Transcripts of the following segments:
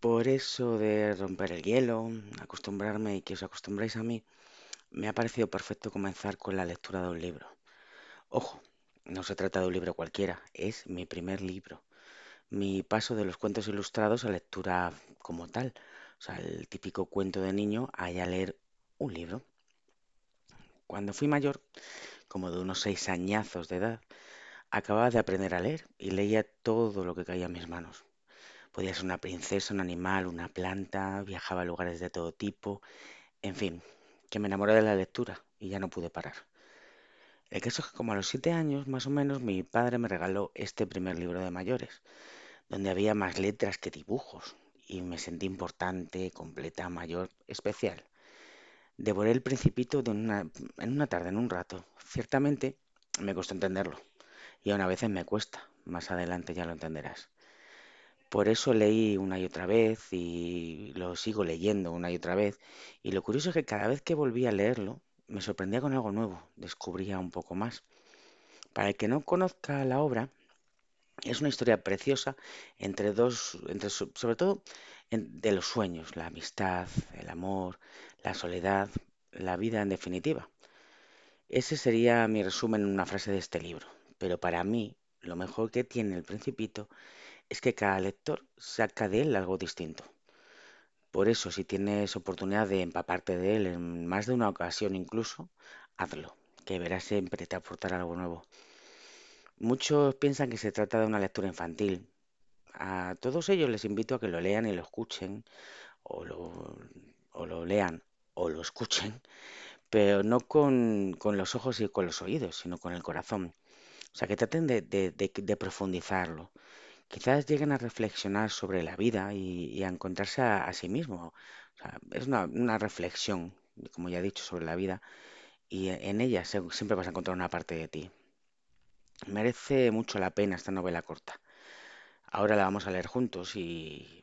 Por eso de romper el hielo, acostumbrarme y que os acostumbréis a mí, me ha parecido perfecto comenzar con la lectura de un libro. Ojo, no se trata de un libro cualquiera, es mi primer libro. Mi paso de los cuentos ilustrados a lectura como tal. O sea, el típico cuento de niño a ya leer un libro. Cuando fui mayor, como de unos seis añazos de edad, acababa de aprender a leer y leía todo lo que caía en mis manos. Podía ser una princesa, un animal, una planta, viajaba a lugares de todo tipo, en fin, que me enamoré de la lectura y ya no pude parar. El caso es que como a los siete años, más o menos, mi padre me regaló este primer libro de mayores, donde había más letras que dibujos, y me sentí importante, completa, mayor, especial. Devoré el principito una, en una tarde, en un rato. Ciertamente me costó entenderlo, y aún a veces me cuesta, más adelante ya lo entenderás. Por eso leí una y otra vez y lo sigo leyendo una y otra vez. Y lo curioso es que cada vez que volví a leerlo, me sorprendía con algo nuevo, descubría un poco más. Para el que no conozca la obra, es una historia preciosa entre dos, entre, so- sobre todo de los sueños, la amistad, el amor, la soledad, la vida en definitiva. Ese sería mi resumen en una frase de este libro. Pero para mí, lo mejor que tiene el Principito es que cada lector saca de él algo distinto. Por eso, si tienes oportunidad de empaparte de él en más de una ocasión incluso, hazlo, que verás siempre te aportará algo nuevo. Muchos piensan que se trata de una lectura infantil. A todos ellos les invito a que lo lean y lo escuchen, o lo, o lo lean o lo escuchen, pero no con, con los ojos y con los oídos, sino con el corazón. O sea, que traten de, profundizarlo. Quizás lleguen a reflexionar sobre la vida y, a encontrarse a, sí mismo. O sea, es una, reflexión, como ya he dicho, sobre la vida y en ella siempre vas a encontrar una parte de ti. Merece mucho la pena esta novela corta. Ahora la vamos a leer juntos y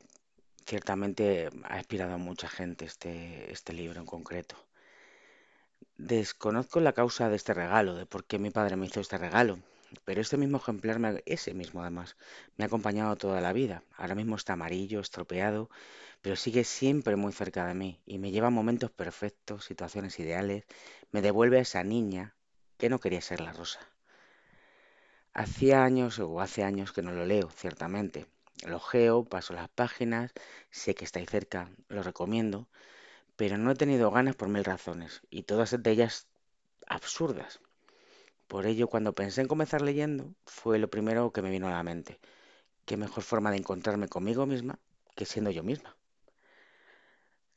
ciertamente ha inspirado a mucha gente este, este libro en concreto. Desconozco la causa de este regalo, de por qué mi padre me hizo este regalo, pero este mismo ejemplar, me- ese mismo además, me ha acompañado toda la vida. Ahora mismo está amarillo, estropeado, pero sigue siempre muy cerca de mí y me lleva a momentos perfectos, situaciones ideales, me devuelve a esa niña que no quería ser la rosa. Hacía años o hace años que no lo leo, ciertamente. Lo geo, paso las páginas, sé que está ahí cerca, lo recomiendo, pero no he tenido ganas por mil razones y todas de ellas absurdas. Por ello, cuando pensé en comenzar leyendo, fue lo primero que me vino a la mente. ¿Qué mejor forma de encontrarme conmigo misma que siendo yo misma?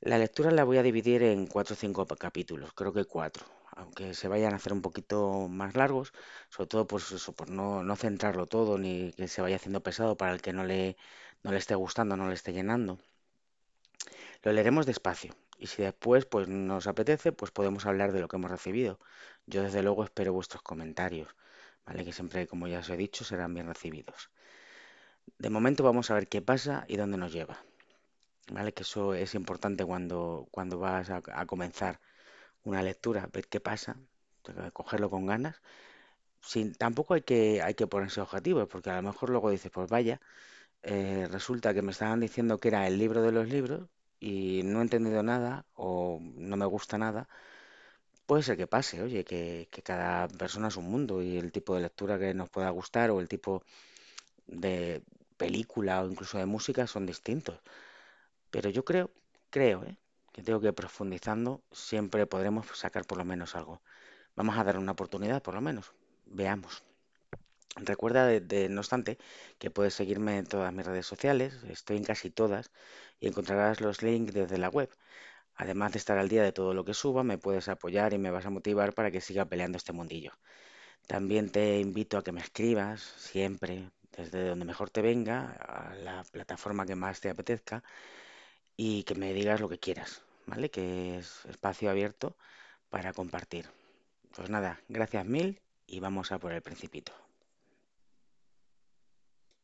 La lectura la voy a dividir en cuatro o cinco capítulos, creo que cuatro, aunque se vayan a hacer un poquito más largos, sobre todo por eso, por no, no centrarlo todo ni que se vaya haciendo pesado para el que no le, no le esté gustando, no le esté llenando. Lo leeremos despacio y si después pues nos apetece, pues podemos hablar de lo que hemos recibido. Yo desde luego espero vuestros comentarios, ¿vale? Que siempre, como ya os he dicho, serán bien recibidos. De momento vamos a ver qué pasa y dónde nos lleva, ¿vale? Que eso es importante cuando, cuando vas a, comenzar una lectura, ver qué pasa, cogerlo con ganas. Sin, tampoco hay que, hay que ponerse objetivos, porque a lo mejor luego dices, pues vaya, eh, resulta que me estaban diciendo que era el libro de los libros y no he entendido nada o no me gusta nada. Puede ser que pase, oye, que, que cada persona es un mundo y el tipo de lectura que nos pueda gustar o el tipo de película o incluso de música son distintos. Pero yo creo, creo, ¿eh? que tengo que profundizando siempre podremos sacar por lo menos algo. Vamos a dar una oportunidad, por lo menos. Veamos. Recuerda, de, no obstante, que puedes seguirme en todas mis redes sociales, estoy en casi todas, y encontrarás los links desde la web. Además de estar al día de todo lo que suba, me puedes apoyar y me vas a motivar para que siga peleando este mundillo. También te invito a que me escribas siempre, desde donde mejor te venga, a la plataforma que más te apetezca, y que me digas lo que quieras, ¿vale? Que es espacio abierto para compartir. Pues nada, gracias mil y vamos a por el principito.